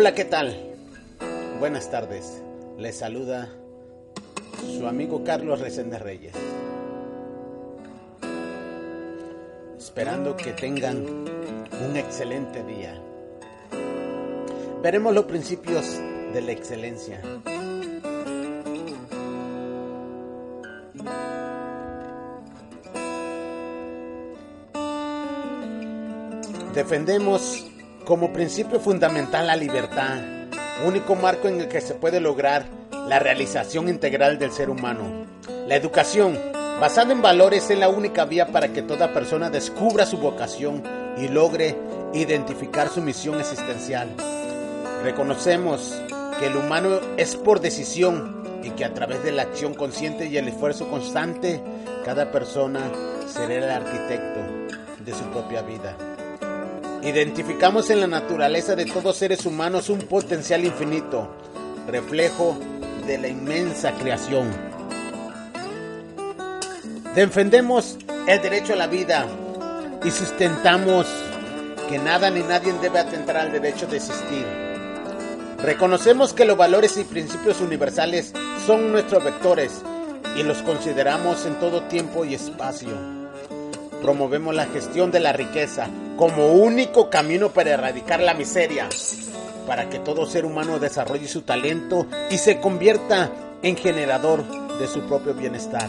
Hola, ¿qué tal? Buenas tardes. Les saluda su amigo Carlos Resende Reyes. Esperando que tengan un excelente día. Veremos los principios de la excelencia. Defendemos como principio fundamental la libertad, único marco en el que se puede lograr la realización integral del ser humano. La educación, basada en valores, es la única vía para que toda persona descubra su vocación y logre identificar su misión existencial. Reconocemos que el humano es por decisión y que a través de la acción consciente y el esfuerzo constante, cada persona será el arquitecto de su propia vida. Identificamos en la naturaleza de todos seres humanos un potencial infinito, reflejo de la inmensa creación. Defendemos el derecho a la vida y sustentamos que nada ni nadie debe atentar al derecho de existir. Reconocemos que los valores y principios universales son nuestros vectores y los consideramos en todo tiempo y espacio. Promovemos la gestión de la riqueza como único camino para erradicar la miseria, para que todo ser humano desarrolle su talento y se convierta en generador de su propio bienestar.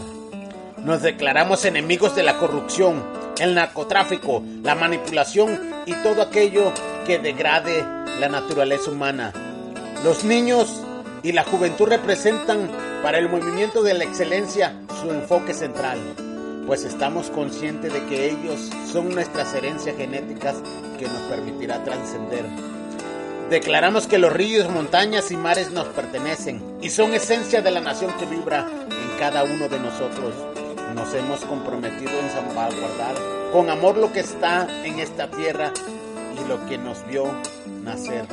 Nos declaramos enemigos de la corrupción, el narcotráfico, la manipulación y todo aquello que degrade la naturaleza humana. Los niños y la juventud representan para el movimiento de la excelencia su enfoque central, pues estamos conscientes de que ellos son nuestras herencias genéticas que nos permitirá trascender. Declaramos que los ríos, montañas y mares nos pertenecen y son esencia de la nación que vibra en cada uno de nosotros. Nos hemos comprometido en salvaguardar con amor lo que está en esta tierra y lo que nos vio nacer.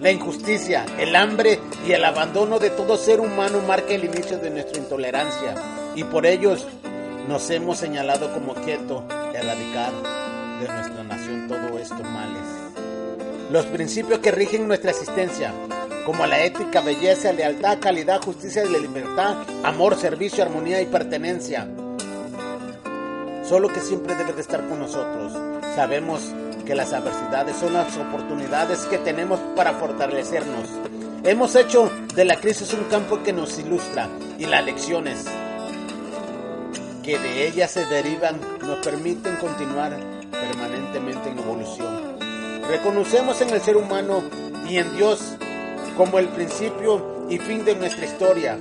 La injusticia, el hambre y el abandono de todo ser humano marca el inicio de nuestra intolerancia y por ellos nos hemos señalado como quieto erradicar de nuestra nación todos estos males. Los principios que rigen nuestra existencia, como la ética, belleza, lealtad, calidad, justicia y la libertad, amor, servicio, armonía y pertenencia. Solo que siempre debe de estar con nosotros. Sabemos que las adversidades son las oportunidades que tenemos para fortalecernos. Hemos hecho de la crisis un campo que nos ilustra y las lecciones que de ellas se derivan nos permiten continuar permanentemente en evolución. Reconocemos en el ser humano y en Dios como el principio y fin de nuestra historia.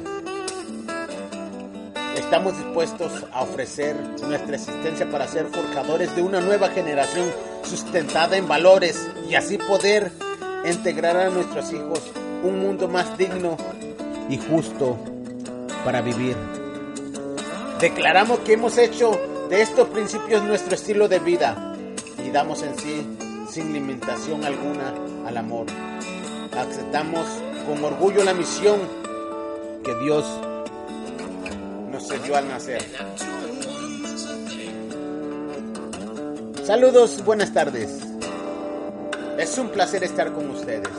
Estamos dispuestos a ofrecer nuestra existencia para ser forjadores de una nueva generación sustentada en valores y así poder integrar a nuestros hijos un mundo más digno y justo para vivir. Declaramos que hemos hecho de estos principios nuestro estilo de vida y damos en sí, sin limitación alguna, al amor. Aceptamos con orgullo la misión que Dios nos selló al nacer. Saludos, buenas tardes. Es un placer estar con ustedes.